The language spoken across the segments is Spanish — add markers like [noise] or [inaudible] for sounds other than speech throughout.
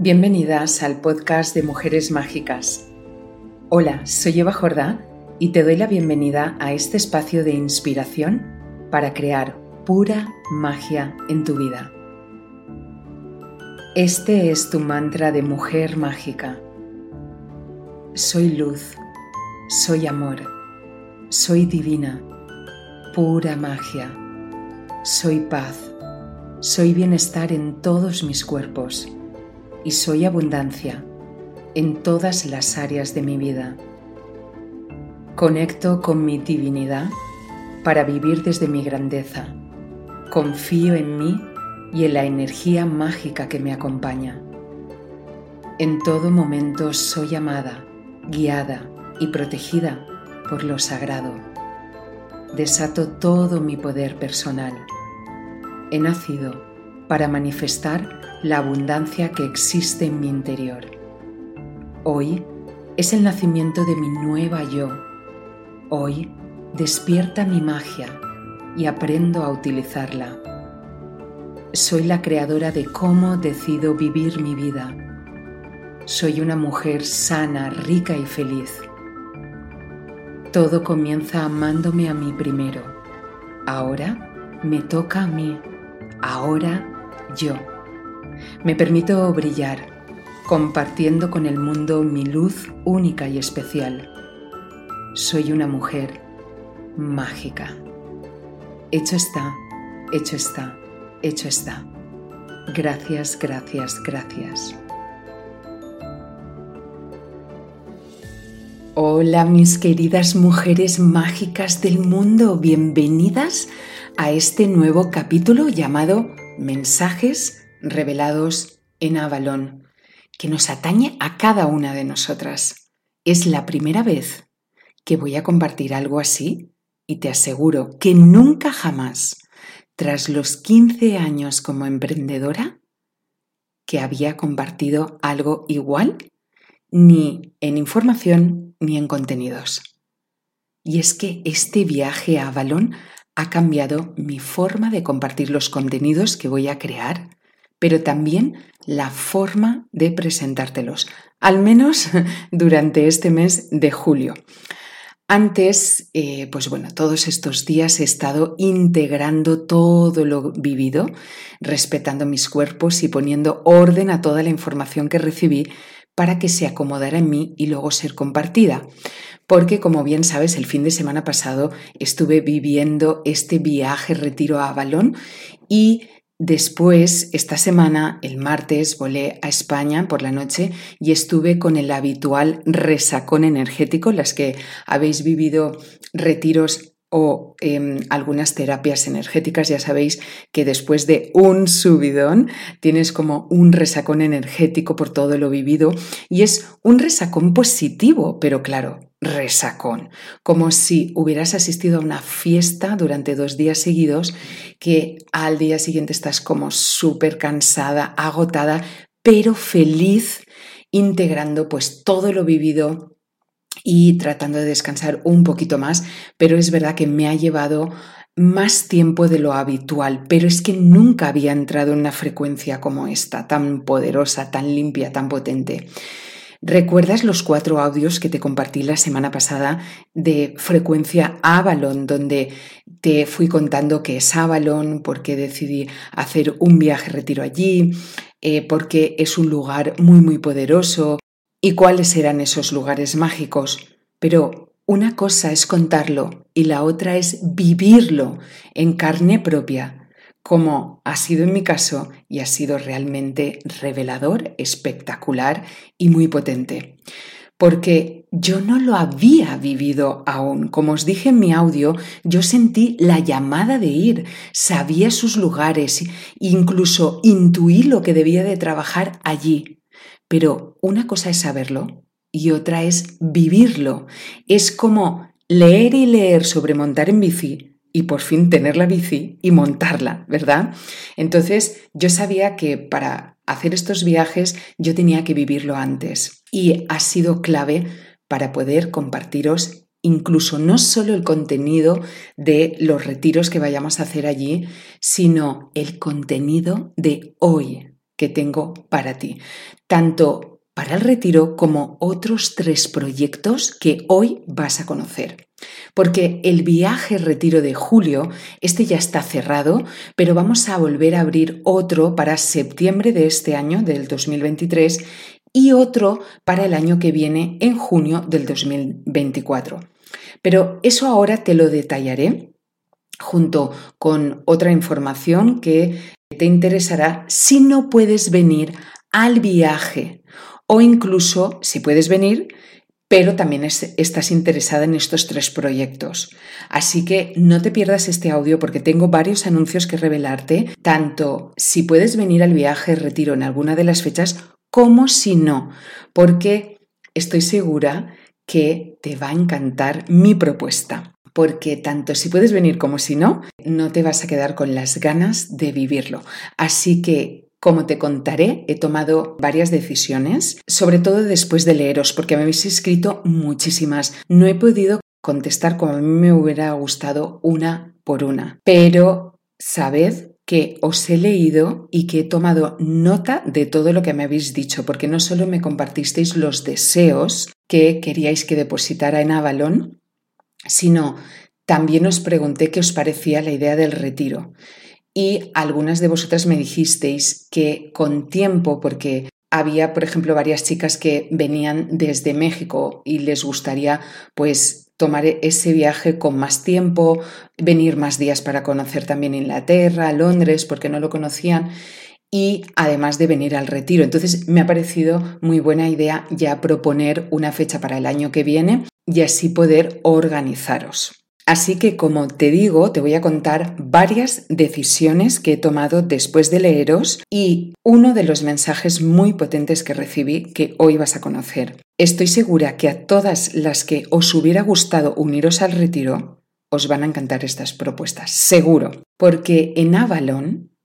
Bienvenidas al podcast de Mujeres Mágicas. Hola, soy Eva Jordá y te doy la bienvenida a este espacio de inspiración para crear pura magia en tu vida. Este es tu mantra de mujer mágica. Soy luz, soy amor, soy divina, pura magia, soy paz, soy bienestar en todos mis cuerpos y soy abundancia en todas las áreas de mi vida. Conecto con mi divinidad para vivir desde mi grandeza. Confío en mí y en la energía mágica que me acompaña. En todo momento soy amada, guiada y protegida por lo sagrado. Desato todo mi poder personal. He nacido para manifestar la abundancia que existe en mi interior. Hoy es el nacimiento de mi nueva yo. Hoy despierta mi magia y aprendo a utilizarla. Soy la creadora de cómo decido vivir mi vida. Soy una mujer sana, rica y feliz. Todo comienza amándome a mí primero. Ahora me toca a mí. Ahora yo. Me permito brillar, compartiendo con el mundo mi luz única y especial. Soy una mujer mágica. Hecho está, hecho está, hecho está. Gracias, gracias, gracias. Hola mis queridas mujeres mágicas del mundo, bienvenidas a este nuevo capítulo llamado Mensajes revelados en Avalón, que nos atañe a cada una de nosotras. Es la primera vez que voy a compartir algo así y te aseguro que nunca jamás, tras los 15 años como emprendedora, que había compartido algo igual, ni en información ni en contenidos. Y es que este viaje a Avalón ha cambiado mi forma de compartir los contenidos que voy a crear pero también la forma de presentártelos, al menos [laughs] durante este mes de julio. Antes, eh, pues bueno, todos estos días he estado integrando todo lo vivido, respetando mis cuerpos y poniendo orden a toda la información que recibí para que se acomodara en mí y luego ser compartida. Porque, como bien sabes, el fin de semana pasado estuve viviendo este viaje retiro a Avalón y Después, esta semana, el martes, volé a España por la noche y estuve con el habitual resacón energético, las que habéis vivido retiros o em, algunas terapias energéticas, ya sabéis que después de un subidón tienes como un resacón energético por todo lo vivido y es un resacón positivo, pero claro, resacón, como si hubieras asistido a una fiesta durante dos días seguidos que al día siguiente estás como súper cansada, agotada, pero feliz, integrando pues todo lo vivido y tratando de descansar un poquito más, pero es verdad que me ha llevado más tiempo de lo habitual, pero es que nunca había entrado en una frecuencia como esta, tan poderosa, tan limpia, tan potente. ¿Recuerdas los cuatro audios que te compartí la semana pasada de frecuencia Avalon, donde te fui contando qué es Avalon, por qué decidí hacer un viaje retiro allí, eh, porque es un lugar muy, muy poderoso y cuáles eran esos lugares mágicos? Pero una cosa es contarlo y la otra es vivirlo en carne propia como ha sido en mi caso y ha sido realmente revelador, espectacular y muy potente. Porque yo no lo había vivido aún. Como os dije en mi audio, yo sentí la llamada de ir, sabía sus lugares, incluso intuí lo que debía de trabajar allí. Pero una cosa es saberlo y otra es vivirlo. Es como leer y leer sobre montar en bici, y por fin tener la bici y montarla, ¿verdad? Entonces yo sabía que para hacer estos viajes yo tenía que vivirlo antes y ha sido clave para poder compartiros incluso no solo el contenido de los retiros que vayamos a hacer allí, sino el contenido de hoy, que tengo para ti, tanto para el retiro como otros tres proyectos que hoy vas a conocer. Porque el viaje retiro de julio, este ya está cerrado, pero vamos a volver a abrir otro para septiembre de este año, del 2023, y otro para el año que viene, en junio del 2024. Pero eso ahora te lo detallaré junto con otra información que te interesará si no puedes venir al viaje o incluso si puedes venir pero también estás interesada en estos tres proyectos. Así que no te pierdas este audio porque tengo varios anuncios que revelarte, tanto si puedes venir al viaje retiro en alguna de las fechas como si no, porque estoy segura que te va a encantar mi propuesta. Porque tanto si puedes venir como si no, no te vas a quedar con las ganas de vivirlo. Así que como te contaré, he tomado varias decisiones, sobre todo después de leeros, porque me habéis escrito muchísimas. No he podido contestar como a mí me hubiera gustado una por una, pero sabed que os he leído y que he tomado nota de todo lo que me habéis dicho, porque no solo me compartisteis los deseos que queríais que depositara en Avalon, sino también os pregunté qué os parecía la idea del retiro. Y algunas de vosotras me dijisteis que con tiempo, porque había, por ejemplo, varias chicas que venían desde México y les gustaría pues tomar ese viaje con más tiempo, venir más días para conocer también Inglaterra, Londres, porque no lo conocían, y además de venir al retiro. Entonces me ha parecido muy buena idea ya proponer una fecha para el año que viene y así poder organizaros. Así que, como te digo, te voy a contar varias decisiones que he tomado después de leeros y uno de los mensajes muy potentes que recibí que hoy vas a conocer. Estoy segura que a todas las que os hubiera gustado uniros al retiro, os van a encantar estas propuestas, seguro, porque en Avalon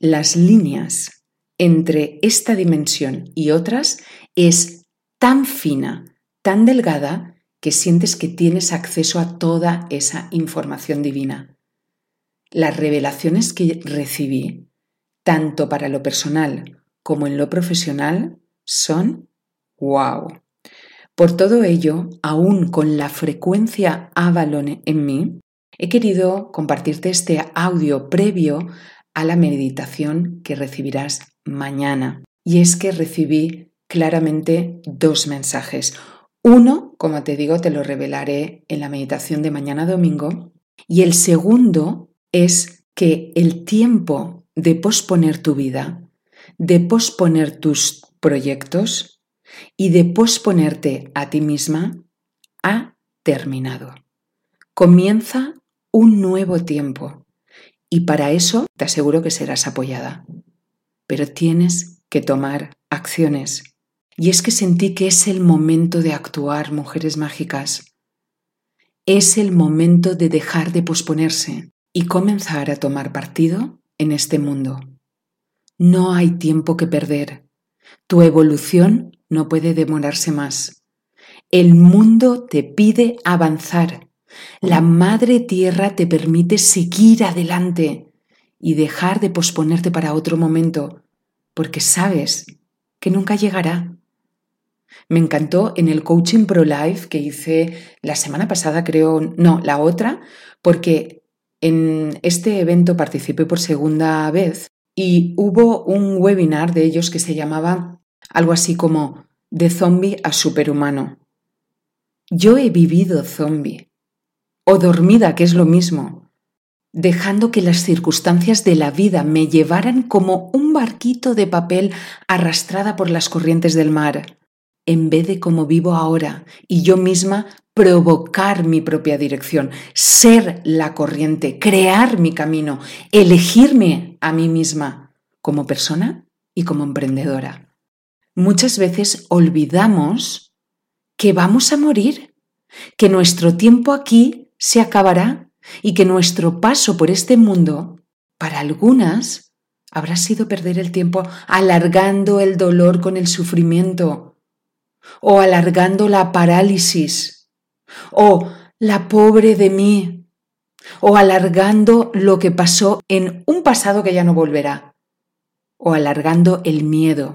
las líneas entre esta dimensión y otras es tan fina, tan delgada, que sientes que tienes acceso a toda esa información divina. Las revelaciones que recibí, tanto para lo personal como en lo profesional, son wow. Por todo ello, aún con la frecuencia Avalon en mí, he querido compartirte este audio previo a la meditación que recibirás mañana. Y es que recibí claramente dos mensajes. Uno, como te digo, te lo revelaré en la meditación de mañana domingo. Y el segundo es que el tiempo de posponer tu vida, de posponer tus proyectos y de posponerte a ti misma ha terminado. Comienza un nuevo tiempo y para eso te aseguro que serás apoyada. Pero tienes que tomar acciones y es que sentí que es el momento de actuar, mujeres mágicas. Es el momento de dejar de posponerse y comenzar a tomar partido en este mundo. No hay tiempo que perder. Tu evolución no puede demorarse más. El mundo te pide avanzar. La Madre Tierra te permite seguir adelante y dejar de posponerte para otro momento, porque sabes que nunca llegará. Me encantó en el coaching pro life que hice la semana pasada, creo, no, la otra, porque en este evento participé por segunda vez y hubo un webinar de ellos que se llamaba algo así como de zombie a superhumano. Yo he vivido zombie o dormida, que es lo mismo, dejando que las circunstancias de la vida me llevaran como un barquito de papel arrastrada por las corrientes del mar en vez de como vivo ahora y yo misma provocar mi propia dirección, ser la corriente, crear mi camino, elegirme a mí misma como persona y como emprendedora. Muchas veces olvidamos que vamos a morir, que nuestro tiempo aquí se acabará y que nuestro paso por este mundo, para algunas, habrá sido perder el tiempo alargando el dolor con el sufrimiento, o alargando la parálisis, o la pobre de mí, o alargando lo que pasó en un pasado que ya no volverá, o alargando el miedo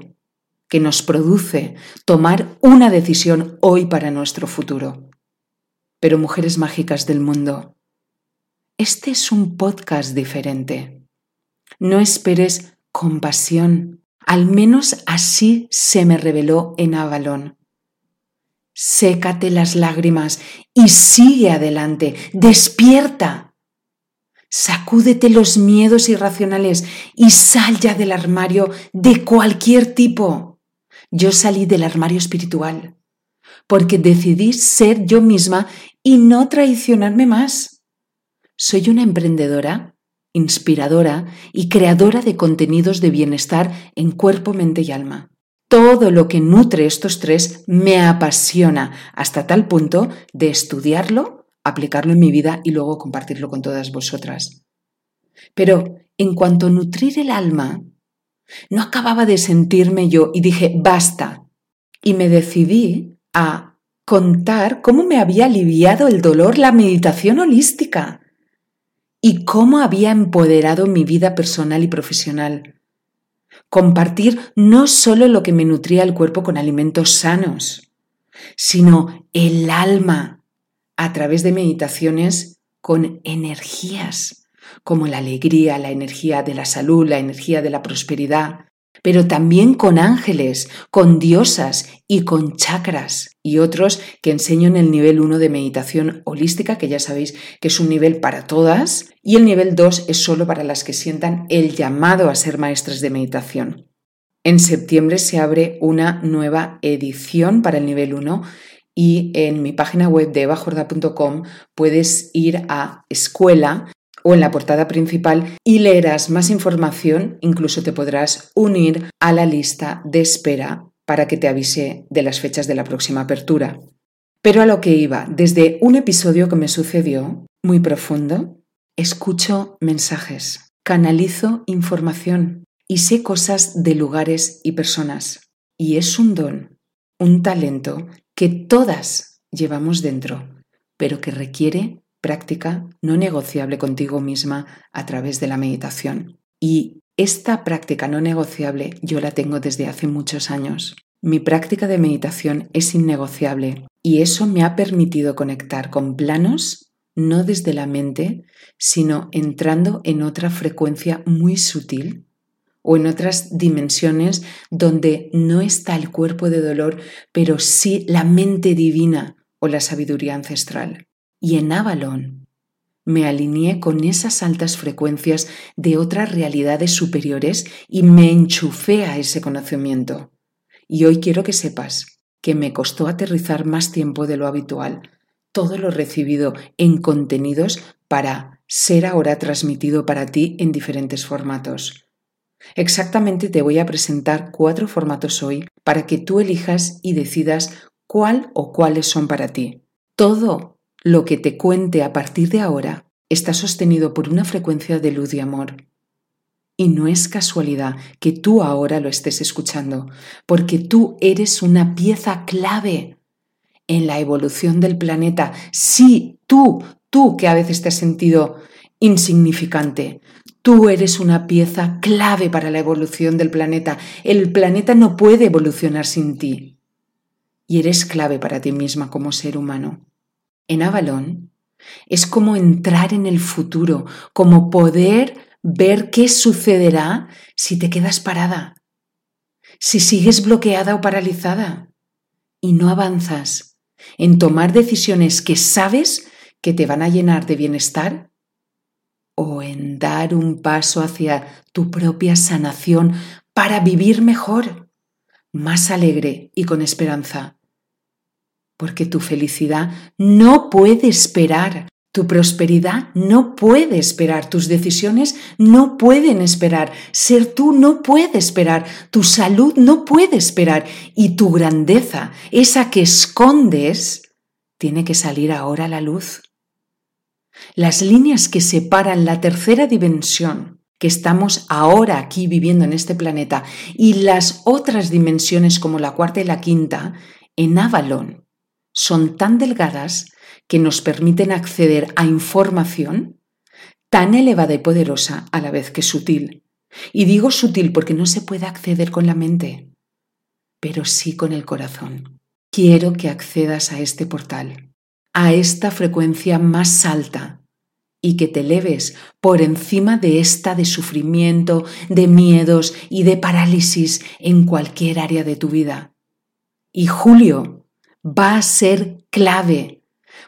que nos produce tomar una decisión hoy para nuestro futuro. Pero mujeres mágicas del mundo, este es un podcast diferente. No esperes compasión, al menos así se me reveló en Avalón. Sécate las lágrimas y sigue adelante, despierta. Sacúdete los miedos irracionales y sal ya del armario de cualquier tipo yo salí del armario espiritual, porque decidí ser yo misma y no traicionarme más. Soy una emprendedora, inspiradora y creadora de contenidos de bienestar en cuerpo, mente y alma. Todo lo que nutre estos tres me apasiona hasta tal punto de estudiarlo, aplicarlo en mi vida y luego compartirlo con todas vosotras. Pero en cuanto a nutrir el alma, no acababa de sentirme yo y dije, basta. Y me decidí a contar cómo me había aliviado el dolor la meditación holística y cómo había empoderado mi vida personal y profesional. Compartir no solo lo que me nutría el cuerpo con alimentos sanos, sino el alma a través de meditaciones con energías como la alegría, la energía de la salud, la energía de la prosperidad, pero también con ángeles, con diosas y con chakras y otros que enseño en el nivel 1 de meditación holística, que ya sabéis que es un nivel para todas, y el nivel 2 es solo para las que sientan el llamado a ser maestras de meditación. En septiembre se abre una nueva edición para el nivel 1 y en mi página web de evajorda.com puedes ir a escuela o en la portada principal y leerás más información, incluso te podrás unir a la lista de espera para que te avise de las fechas de la próxima apertura. Pero a lo que iba, desde un episodio que me sucedió, muy profundo, escucho mensajes, canalizo información y sé cosas de lugares y personas. Y es un don, un talento que todas llevamos dentro, pero que requiere práctica no negociable contigo misma a través de la meditación. Y esta práctica no negociable yo la tengo desde hace muchos años. Mi práctica de meditación es innegociable y eso me ha permitido conectar con planos no desde la mente, sino entrando en otra frecuencia muy sutil o en otras dimensiones donde no está el cuerpo de dolor, pero sí la mente divina o la sabiduría ancestral y en Avalon me alineé con esas altas frecuencias de otras realidades superiores y me enchufé a ese conocimiento. Y hoy quiero que sepas que me costó aterrizar más tiempo de lo habitual todo lo recibido en contenidos para ser ahora transmitido para ti en diferentes formatos. Exactamente te voy a presentar cuatro formatos hoy para que tú elijas y decidas cuál o cuáles son para ti. Todo lo que te cuente a partir de ahora está sostenido por una frecuencia de luz y amor. Y no es casualidad que tú ahora lo estés escuchando, porque tú eres una pieza clave en la evolución del planeta. Sí, tú, tú que a veces te has sentido insignificante, tú eres una pieza clave para la evolución del planeta. El planeta no puede evolucionar sin ti. Y eres clave para ti misma como ser humano en Avalon es como entrar en el futuro, como poder ver qué sucederá si te quedas parada, si sigues bloqueada o paralizada y no avanzas en tomar decisiones que sabes que te van a llenar de bienestar o en dar un paso hacia tu propia sanación para vivir mejor, más alegre y con esperanza porque tu felicidad no puede esperar, tu prosperidad no puede esperar, tus decisiones no pueden esperar, ser tú no puede esperar, tu salud no puede esperar y tu grandeza, esa que escondes, tiene que salir ahora a la luz. Las líneas que separan la tercera dimensión que estamos ahora aquí viviendo en este planeta y las otras dimensiones como la cuarta y la quinta, en Avalon son tan delgadas que nos permiten acceder a información tan elevada y poderosa a la vez que sutil, Y digo sutil porque no se puede acceder con la mente, pero sí con el corazón. Quiero que accedas a este portal, a esta frecuencia más alta y que te eleves por encima de esta de sufrimiento, de miedos y de parálisis en cualquier área de tu vida. Y Julio va a ser clave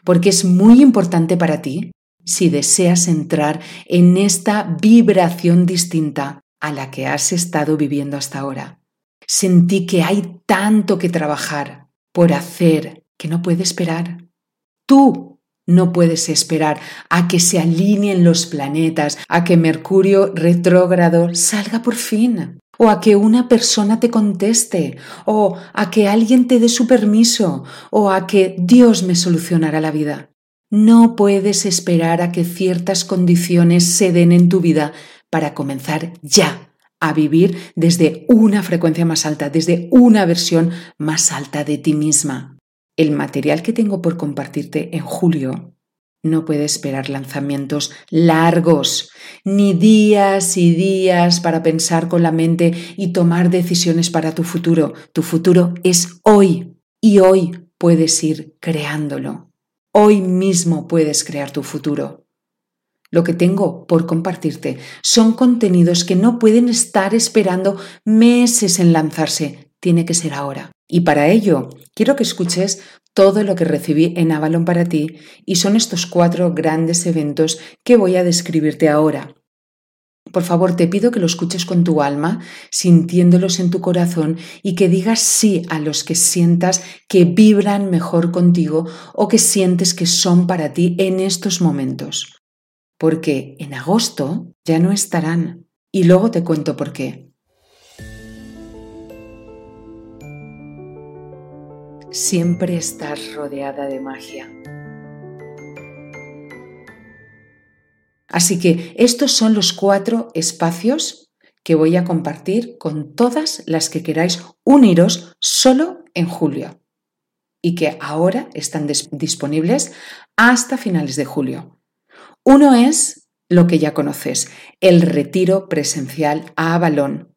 porque es muy importante para ti si deseas entrar en esta vibración distinta a la que has estado viviendo hasta ahora. Sentí que hay tanto que trabajar por hacer que no puede esperar. Tú no puedes esperar a que se alineen los planetas, a que Mercurio retrógrado salga por fin, o a que una persona te conteste, o a que alguien te dé su permiso, o a que Dios me solucionará la vida. No puedes esperar a que ciertas condiciones se den en tu vida para comenzar ya a vivir desde una frecuencia más alta, desde una versión más alta de ti misma. El material que tengo por compartirte en julio no puede esperar lanzamientos largos, ni días y días para pensar con la mente y tomar decisiones para tu futuro. Tu futuro es hoy y hoy puedes ir creándolo. Hoy mismo puedes crear tu futuro. Lo que tengo por compartirte son contenidos que no pueden estar esperando meses en lanzarse. Tiene que ser ahora. Y para ello, quiero que escuches todo lo que recibí en Avalon para ti y son estos cuatro grandes eventos que voy a describirte ahora. Por favor, te pido que lo escuches con tu alma, sintiéndolos en tu corazón y que digas sí a los que sientas que vibran mejor contigo o que sientes que son para ti en estos momentos. Porque en agosto ya no estarán. Y luego te cuento por qué. Siempre estás rodeada de magia. Así que estos son los cuatro espacios que voy a compartir con todas las que queráis uniros solo en julio y que ahora están disponibles hasta finales de julio. Uno es lo que ya conoces, el retiro presencial a Avalón,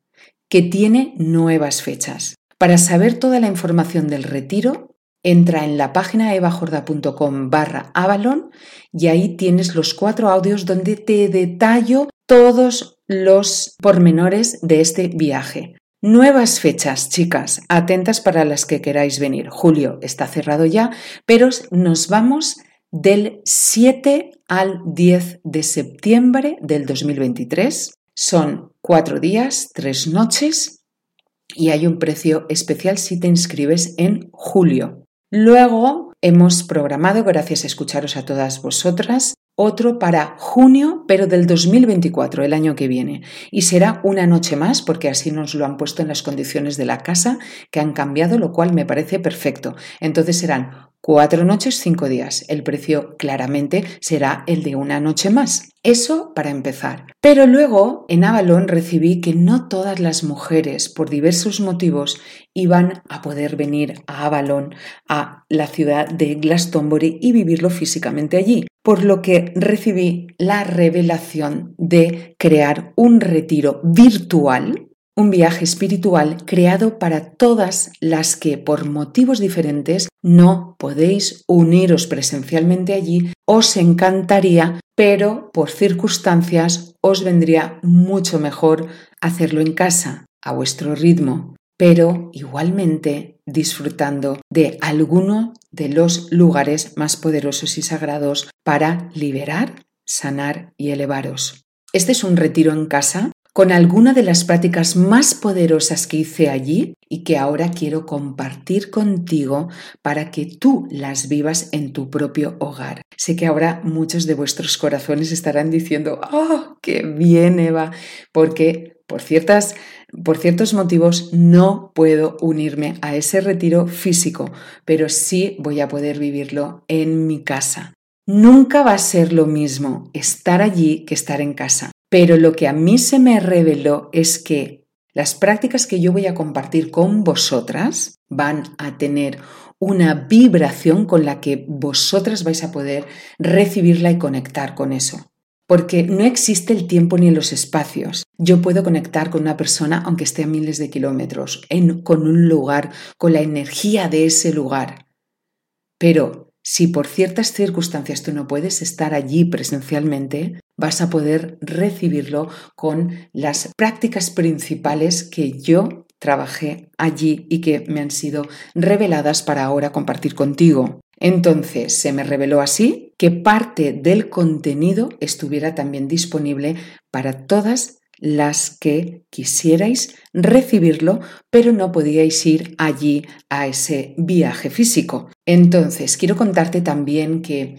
que tiene nuevas fechas. Para saber toda la información del retiro, entra en la página evajorda.com barra Avalon y ahí tienes los cuatro audios donde te detallo todos los pormenores de este viaje. Nuevas fechas, chicas, atentas para las que queráis venir. Julio está cerrado ya, pero nos vamos del 7 al 10 de septiembre del 2023. Son cuatro días, tres noches y hay un precio especial si te inscribes en julio. Luego hemos programado, gracias a escucharos a todas vosotras, otro para junio, pero del 2024, el año que viene. Y será una noche más, porque así nos lo han puesto en las condiciones de la casa, que han cambiado, lo cual me parece perfecto. Entonces serán Cuatro noches, cinco días. El precio claramente será el de una noche más. Eso para empezar. Pero luego en Avalon recibí que no todas las mujeres, por diversos motivos, iban a poder venir a Avalon, a la ciudad de Glastonbury y vivirlo físicamente allí. Por lo que recibí la revelación de crear un retiro virtual un viaje espiritual creado para todas las que por motivos diferentes no podéis uniros presencialmente allí, os encantaría, pero por circunstancias os vendría mucho mejor hacerlo en casa, a vuestro ritmo, pero igualmente disfrutando de alguno de los lugares más poderosos y sagrados para liberar, sanar y elevaros. Este es un retiro en casa con alguna de las prácticas más poderosas que hice allí y que ahora quiero compartir contigo para que tú las vivas en tu propio hogar. Sé que ahora muchos de vuestros corazones estarán diciendo, ¡oh, qué bien, Eva! Porque por, ciertas, por ciertos motivos no puedo unirme a ese retiro físico, pero sí voy a poder vivirlo en mi casa. Nunca va a ser lo mismo estar allí que estar en casa. Pero lo que a mí se me reveló es que las prácticas que yo voy a compartir con vosotras van a tener una vibración con la que vosotras vais a poder recibirla y conectar con eso. porque no existe el tiempo ni los espacios. Yo puedo conectar con una persona aunque esté a miles de kilómetros, con un lugar, con la energía de ese lugar. Pero si por ciertas circunstancias tú no puedes estar allí presencialmente, vas a poder recibirlo con las prácticas principales que yo trabajé allí y que me han sido reveladas para ahora compartir contigo. Entonces se me reveló así que parte del contenido estuviera también disponible para todas las que quisierais recibirlo, pero no podíais ir allí a ese viaje físico. Entonces, quiero contarte también que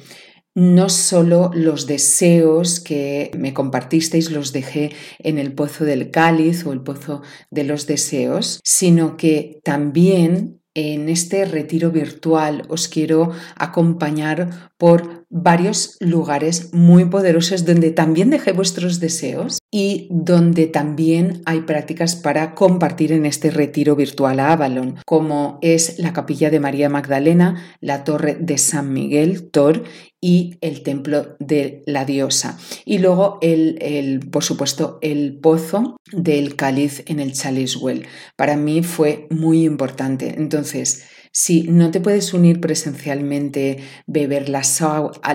no solo los deseos que me compartisteis los dejé en el pozo del cáliz o el pozo de los deseos, sino que también en este retiro virtual os quiero acompañar por varios lugares muy poderosos donde también dejé vuestros deseos y donde también hay prácticas para compartir en este retiro virtual a Avalon, como es la capilla de María Magdalena, la torre de San Miguel, Tor, y el templo de la diosa. Y luego, el, el, por supuesto, el pozo del cáliz en el Chaliswell. Para mí fue muy importante. Entonces, si no te puedes unir presencialmente, beber las,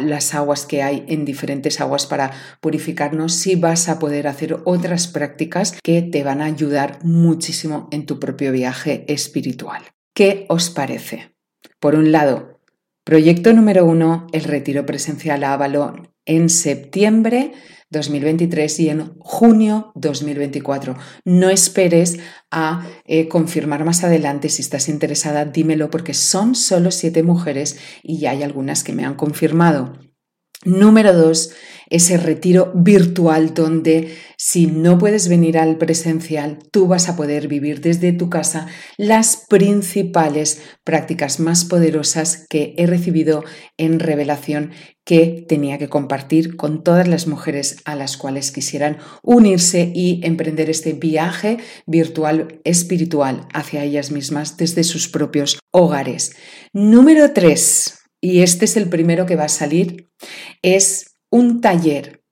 las, aguas que hay en diferentes aguas para purificarnos, sí vas a poder hacer otras prácticas que te van a ayudar muchísimo en tu propio viaje espiritual. ¿Qué os parece? Por un lado, proyecto número uno, el retiro presencial a Avalon en septiembre 2023 y en junio 2024. No esperes a eh, confirmar más adelante. Si estás interesada, dímelo porque son solo siete mujeres y hay algunas que me han confirmado. Número dos, ese retiro virtual donde si no puedes venir al presencial, tú vas a poder vivir desde tu casa las principales prácticas más poderosas que he recibido en revelación que tenía que compartir con todas las mujeres a las cuales quisieran unirse y emprender este viaje virtual espiritual hacia ellas mismas desde sus propios hogares. Número tres y este es el primero que va a salir, es un taller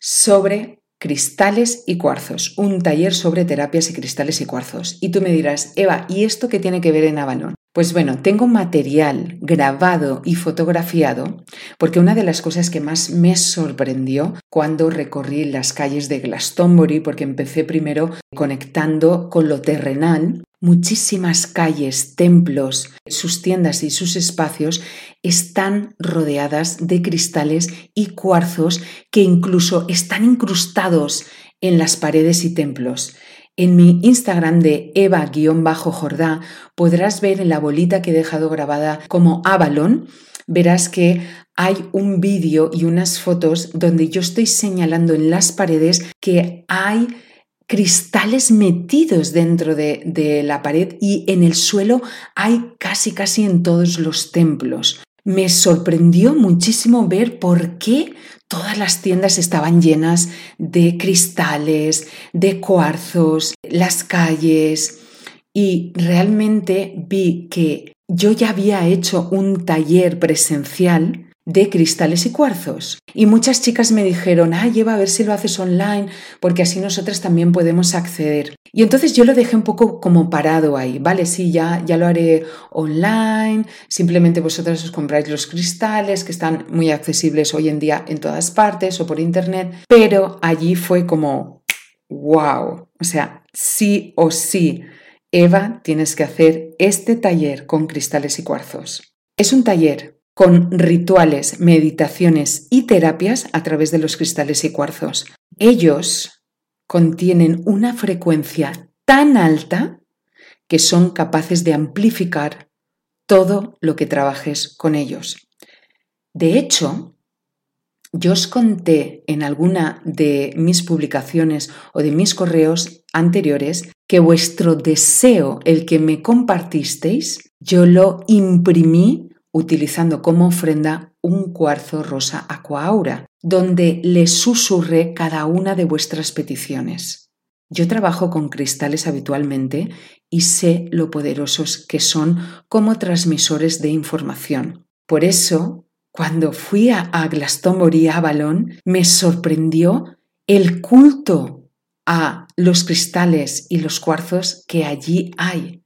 sobre cristales y cuarzos, un taller sobre terapias y cristales y cuarzos. Y tú me dirás, Eva, ¿y esto qué tiene que ver en Avalon? Pues bueno, tengo material grabado y fotografiado porque una de las cosas que más me sorprendió cuando recorrí las calles de Glastonbury, porque empecé primero conectando con lo terrenal, muchísimas calles, templos, sus tiendas y sus espacios están rodeadas de cristales y cuarzos que incluso están incrustados en las paredes y templos. En mi Instagram de eva-jordá podrás ver en la bolita que he dejado grabada como Avalon, verás que hay un vídeo y unas fotos donde yo estoy señalando en las paredes que hay cristales metidos dentro de, de, la pared y en el suelo hay casi casi en todos los templos. Me sorprendió muchísimo ver por qué Todas las tiendas estaban llenas de cristales, de cuarzos, las calles y realmente vi que yo ya había hecho un taller presencial de cristales y cuarzos. Y muchas chicas me dijeron, ah, lleva a ver si lo haces online, porque así nosotras también podemos acceder. Y entonces yo lo dejé un poco como parado ahí, ¿vale? Sí, ya, ya lo haré online, simplemente vosotras os compráis los cristales que están muy accesibles hoy en día en todas partes o por internet, pero allí fue como, wow, o sea, sí o sí, Eva, tienes que hacer este taller con cristales y cuarzos. Es un taller con rituales, meditaciones y terapias a través de los cristales y cuarzos. Ellos contienen una frecuencia tan alta que son capaces de amplificar todo lo que trabajes con ellos. De hecho, yo os conté en alguna de mis publicaciones o de mis correos anteriores que vuestro deseo, el que me compartisteis, yo lo imprimí utilizando como ofrenda un cuarzo rosa aquaura, donde le susurré cada una de vuestras peticiones. Yo trabajo con cristales habitualmente y sé lo poderosos que son como transmisores de información. Por eso, cuando fui a, Glastonbury, a Avalon, me sorprendió el culto a los cristales y los cuarzos que allí hay.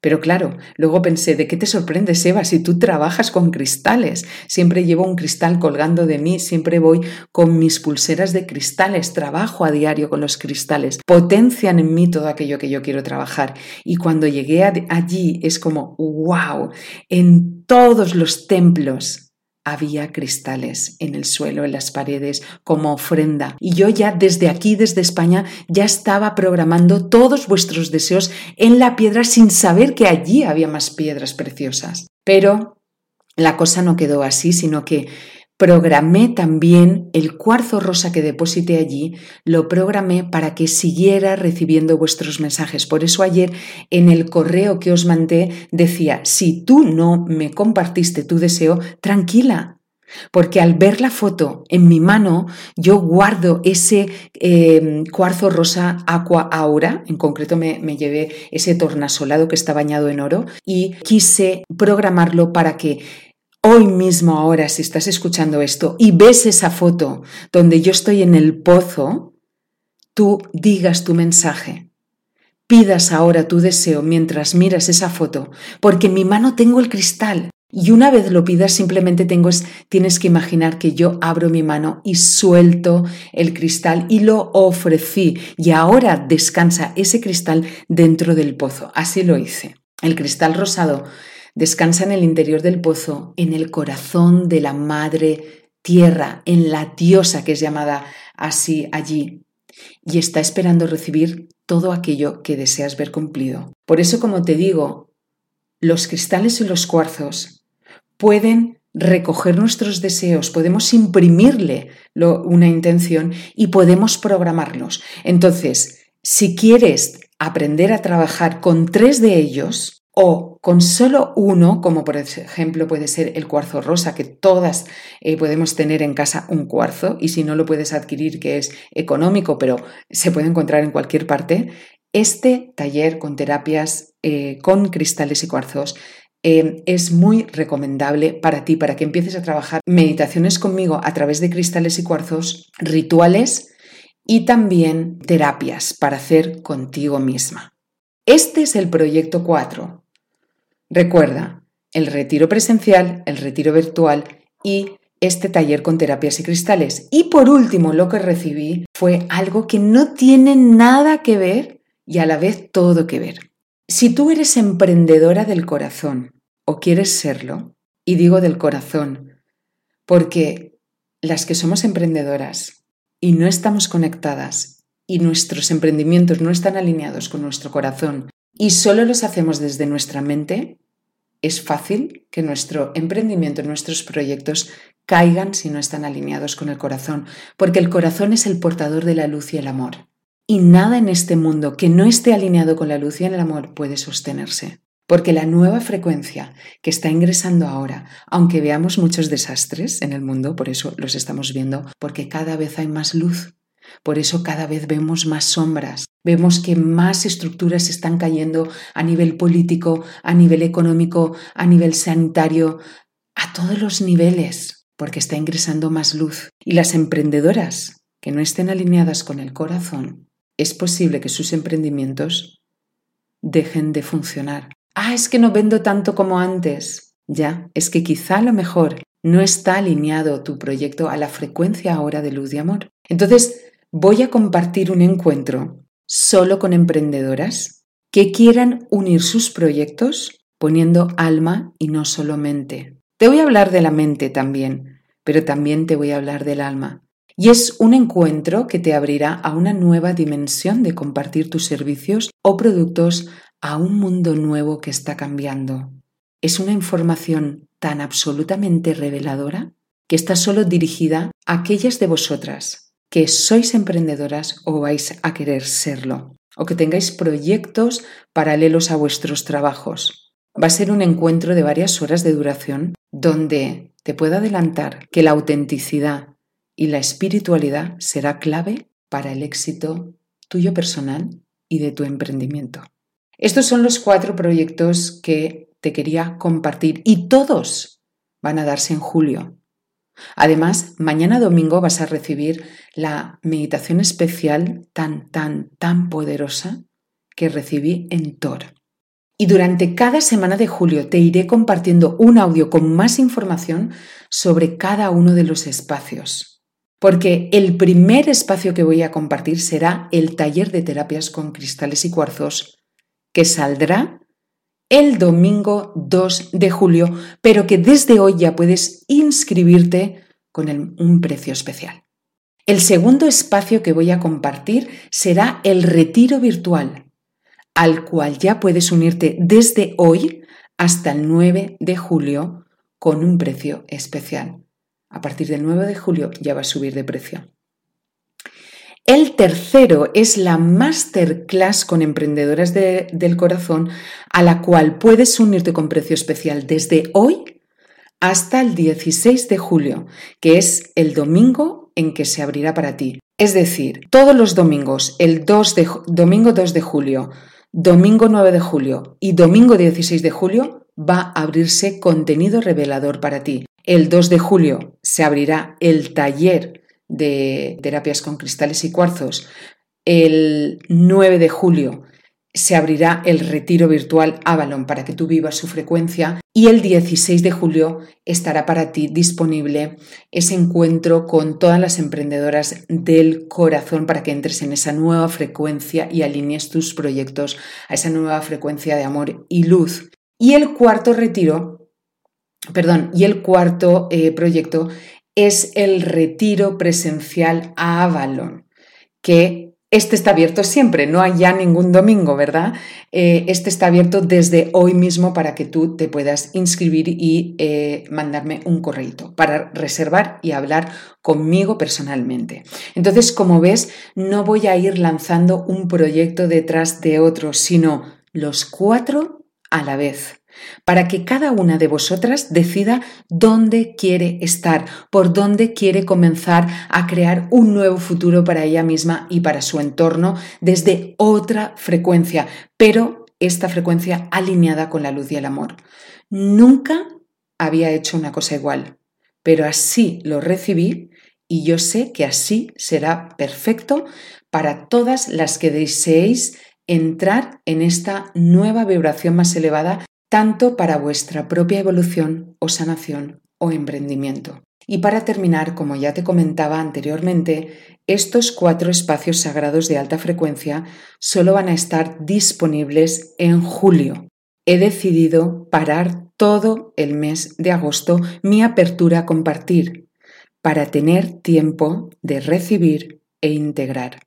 Pero claro, luego pensé, ¿de qué te sorprendes, Eva, si tú trabajas con cristales? Siempre llevo un cristal colgando de mí, siempre voy con mis pulseras de cristales, trabajo a diario con los cristales, potencian en mí todo aquello que yo quiero trabajar. Y cuando llegué allí es como, wow, en todos los templos había cristales en el suelo, en las paredes, como ofrenda. Y yo ya desde aquí, desde España, ya estaba programando todos vuestros deseos en la piedra sin saber que allí había más piedras preciosas. Pero la cosa no quedó así, sino que Programé también el cuarzo rosa que deposité allí, lo programé para que siguiera recibiendo vuestros mensajes. Por eso ayer en el correo que os mandé decía, si tú no me compartiste tu deseo, tranquila, porque al ver la foto en mi mano, yo guardo ese em, cuarzo rosa aqua aura, en concreto me, me, llevé ese tornasolado que está bañado en oro y quise programarlo para que hoy mismo ahora, si estás escuchando esto y ves esa foto donde yo estoy en el pozo, tú digas tu mensaje. Pidas ahora tu deseo mientras miras esa foto, porque en mi mano tengo el cristal. Y una vez lo pidas, simplemente tienes que imaginar que yo abro mi mano y suelto el cristal y lo ofrecí. Y ahora descansa ese cristal dentro del pozo. Así lo hice. El cristal rosado Descansa en el interior del pozo, en el corazón de la madre tierra, en la diosa que es llamada así allí, y está esperando recibir todo aquello que deseas ver cumplido. Por eso, como te digo, los cristales y los cuarzos pueden recoger nuestros deseos, podemos imprimirle una intención y podemos programarlos. Entonces, si quieres aprender a trabajar con tres de ellos, o con solo uno, como por ejemplo puede ser el cuarzo rosa, que todas eh, podemos tener en casa un cuarzo y si no lo puedes adquirir, que es económico, pero se puede encontrar en cualquier parte, este taller con terapias eh, con cristales y cuarzos eh, es muy recomendable para ti, para que empieces a trabajar meditaciones conmigo a través de cristales y cuarzos, rituales y también terapias para hacer contigo misma. Este es el proyecto 4, Recuerda, el retiro presencial, el retiro virtual y este taller con terapias y cristales. Y por último, lo que recibí fue algo que no tiene nada que ver y a la vez todo que ver. Si tú eres emprendedora del corazón o quieres serlo, y digo del corazón, porque las que somos emprendedoras y no estamos conectadas y nuestros emprendimientos no están alineados con nuestro corazón y solo los hacemos desde nuestra mente, es fácil que nuestro emprendimiento, nuestros proyectos caigan si no están alineados con el corazón, porque el corazón es el portador de la luz y el amor. Y nada en este mundo que no esté alineado con la luz y el amor puede sostenerse. Porque la nueva frecuencia que está ingresando ahora, aunque veamos muchos desastres en el mundo, por eso los estamos viendo, porque cada vez hay más luz, por eso cada vez vemos más sombras, vemos que más estructuras están cayendo a nivel político, a nivel económico, a nivel sanitario, a todos los niveles, porque está ingresando más luz. Y las emprendedoras que no estén alineadas con el corazón, es posible que sus emprendimientos dejen de funcionar. Ah, es que no vendo tanto como antes. Ya, es que quizá a lo mejor no está alineado tu proyecto a la frecuencia ahora de luz y amor. Entonces, voy a compartir un encuentro solo con emprendedoras que quieran unir sus proyectos poniendo alma y no solo mente. Te voy a hablar de la mente también, pero también te voy a hablar del alma. Y es un encuentro que te abrirá a una nueva dimensión de compartir tus servicios o productos a un mundo nuevo que está cambiando. Es una información tan absolutamente reveladora que está solo dirigida a aquellas de vosotras que sois emprendedoras o vais a querer serlo, o que tengáis proyectos paralelos a vuestros trabajos. Va a ser un encuentro de varias horas de duración donde te puedo adelantar que la autenticidad y la espiritualidad será clave para el éxito tuyo personal y de tu emprendimiento. Estos son los cuatro proyectos que te quería compartir y todos van a darse en julio. Además, mañana domingo vas a recibir la meditación especial tan, tan, tan poderosa que recibí en Tor. Y durante cada semana de julio te iré compartiendo un audio con más información sobre cada uno de los espacios. Porque el primer espacio que voy a compartir será el taller de terapias con cristales y cuarzos, que saldrá el domingo 2 de julio, pero que desde hoy ya puedes inscribirte con un precio especial. El segundo espacio que voy a compartir será el retiro virtual, al cual ya puedes unirte desde hoy hasta el 9 de julio con un precio especial. A partir del 9 de julio ya va a subir de precio. El tercero es la masterclass con emprendedoras del corazón a la cual puedes unirte con precio especial desde hoy hasta el 16 de julio, que es el domingo en que se abrirá para ti. Es decir, todos los domingos, el 2 de, domingo 2 de julio, domingo 9 de julio y domingo 16 de julio va a abrirse contenido revelador para ti. El 2 de julio se abrirá el taller de terapias con cristales y cuarzos. El 9 de julio se abrirá el retiro virtual Avalon para que tú vivas su frecuencia y el 16 de julio estará para ti disponible ese encuentro con todas las emprendedoras del corazón para que entres en esa nueva frecuencia y alinees tus proyectos a esa nueva frecuencia de amor y luz. Y el cuarto retiro, perdón, y el cuarto eh, proyecto es el retiro presencial a Avalon, que este está abierto siempre, no hay ya ningún domingo, ¿verdad? Eh, este está abierto desde hoy mismo para que tú te puedas inscribir y eh, mandarme un correo para reservar y hablar conmigo personalmente. Entonces, como ves, no voy a ir lanzando un proyecto detrás de otro, sino los cuatro a la vez para que cada una de vosotras decida dónde quiere estar, por dónde quiere comenzar a crear un nuevo futuro para ella misma y para su entorno desde otra frecuencia, pero esta frecuencia alineada con la luz y el amor. Nunca había hecho una cosa igual, pero así lo recibí y yo sé que así será perfecto para todas las que deseéis entrar en esta nueva vibración más elevada tanto para vuestra propia evolución o sanación o emprendimiento. Y para terminar, como ya te comentaba anteriormente, estos cuatro espacios sagrados de alta frecuencia solo van a estar disponibles en julio. He decidido parar todo el mes de agosto mi apertura a compartir para tener tiempo de recibir e integrar.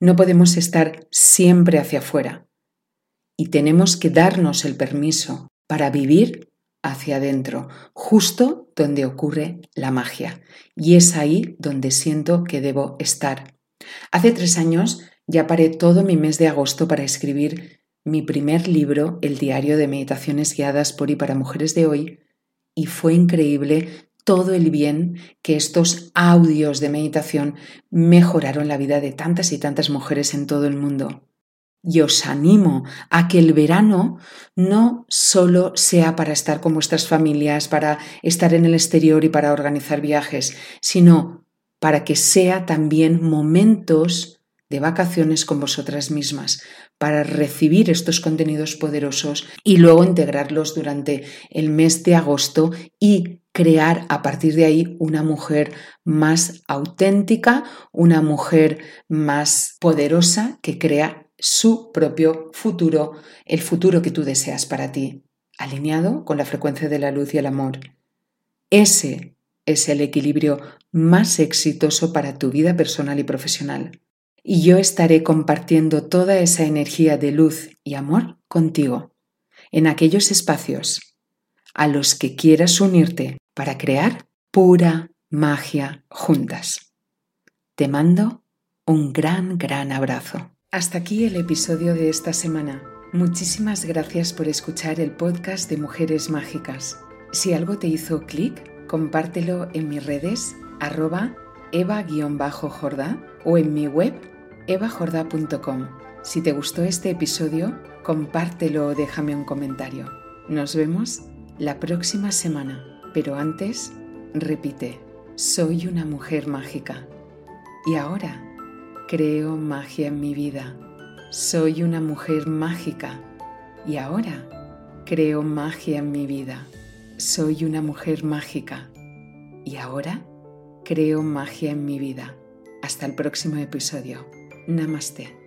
No podemos estar siempre hacia afuera y tenemos que darnos el permiso para vivir hacia adentro, justo donde ocurre la magia. Y es ahí donde siento que debo estar. Hace tres años ya paré todo mi mes de agosto para escribir mi primer libro, El diario de meditaciones guiadas por y para mujeres de hoy, y fue increíble todo el bien que estos audios de meditación mejoraron la vida de tantas y tantas mujeres en todo el mundo. Y os animo a que el verano no solo sea para estar con vuestras familias, para estar en el exterior y para organizar viajes, sino para que sea también momentos de vacaciones con vosotras mismas, para recibir estos contenidos poderosos y luego integrarlos durante el mes de agosto y crear a partir de ahí una mujer más auténtica, una mujer más poderosa que crea su propio futuro, el futuro que tú deseas para ti, alineado con la frecuencia de la luz y el amor. Ese es el equilibrio más exitoso para tu vida personal y profesional. Y yo estaré compartiendo toda esa energía de luz y amor contigo, en aquellos espacios a los que quieras unirte para crear pura magia juntas. Te mando un gran, gran abrazo. Hasta aquí el episodio de esta semana. Muchísimas gracias por escuchar el podcast de Mujeres Mágicas. Si algo te hizo clic, compártelo en mis redes arroba eva-jorda o en mi web evajorda.com. Si te gustó este episodio, compártelo o déjame un comentario. Nos vemos la próxima semana, pero antes, repite, soy una mujer mágica. Y ahora creo magia en mi vida. Soy una mujer mágica. Y ahora creo magia en mi vida. Soy una mujer mágica. Y ahora creo magia en mi vida. Hasta el próximo episodio. Namaste.